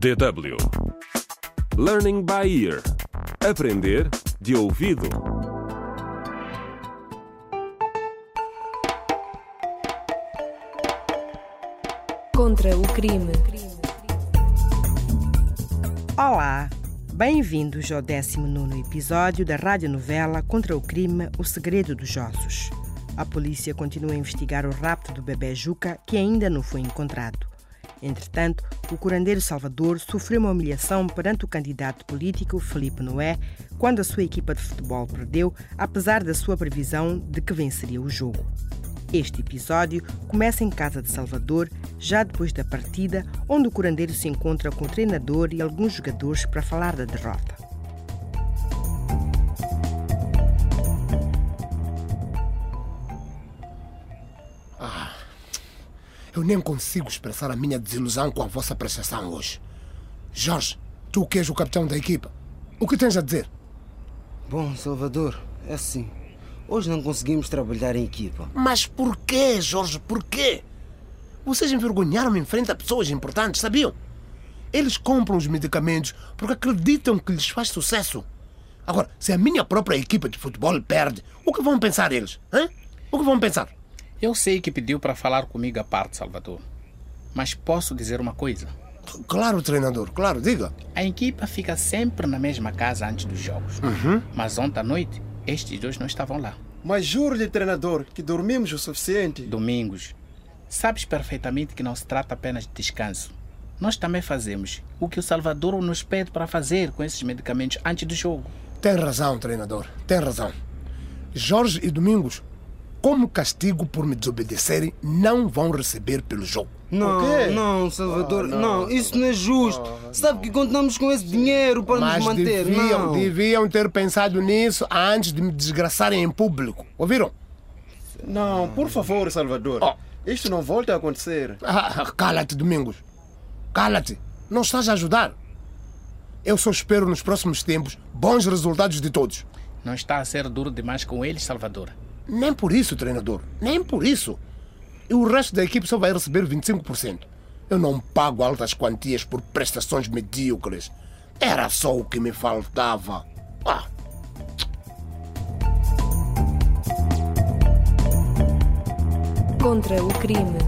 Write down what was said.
DW Learning by Ear Aprender de ouvido. Contra o crime. Olá, bem-vindos ao 19 episódio da radionovela Contra o crime O Segredo dos Ossos. A polícia continua a investigar o rapto do bebê Juca, que ainda não foi encontrado. Entretanto, o curandeiro Salvador sofreu uma humilhação perante o candidato político Felipe Noé quando a sua equipa de futebol perdeu, apesar da sua previsão de que venceria o jogo. Este episódio começa em casa de Salvador, já depois da partida, onde o curandeiro se encontra com o treinador e alguns jogadores para falar da derrota. Eu nem consigo expressar a minha desilusão com a vossa prestação hoje. Jorge, tu que és o capitão da equipa, o que tens a dizer? Bom, Salvador, é assim. Hoje não conseguimos trabalhar em equipa. Mas porquê, Jorge, porquê? Vocês envergonharam-me em frente a pessoas importantes, sabiam? Eles compram os medicamentos porque acreditam que lhes faz sucesso. Agora, se a minha própria equipa de futebol perde, o que vão pensar eles? Hã? O que vão pensar? Eu sei que pediu para falar comigo à parte, Salvador. Mas posso dizer uma coisa? Claro, treinador, claro, diga. A equipa fica sempre na mesma casa antes dos jogos. Mas ontem à noite, estes dois não estavam lá. Mas juro-lhe, treinador, que dormimos o suficiente. Domingos, sabes perfeitamente que não se trata apenas de descanso. Nós também fazemos o que o Salvador nos pede para fazer com esses medicamentos antes do jogo. Tem razão, treinador, tem razão. Jorge e Domingos, como castigo por me desobedecerem, não vão receber pelo jogo. Não, quê? não, Salvador, não. isso não é justo. Sabe que contamos com esse dinheiro para Mas nos manter, deviam, não. deviam ter pensado nisso antes de me desgraçarem em público. Ouviram? Não, por favor, Salvador. Oh. Isto não volta a acontecer. Ah, cala-te, Domingos. Cala-te. Não estás a ajudar. Eu só espero nos próximos tempos bons resultados de todos. Não está a ser duro demais com eles, Salvador. Nem por isso, treinador. Nem por isso. E o resto da equipe só vai receber 25%. Eu não pago altas quantias por prestações medíocres. Era só o que me faltava. Ah, Contra o crime.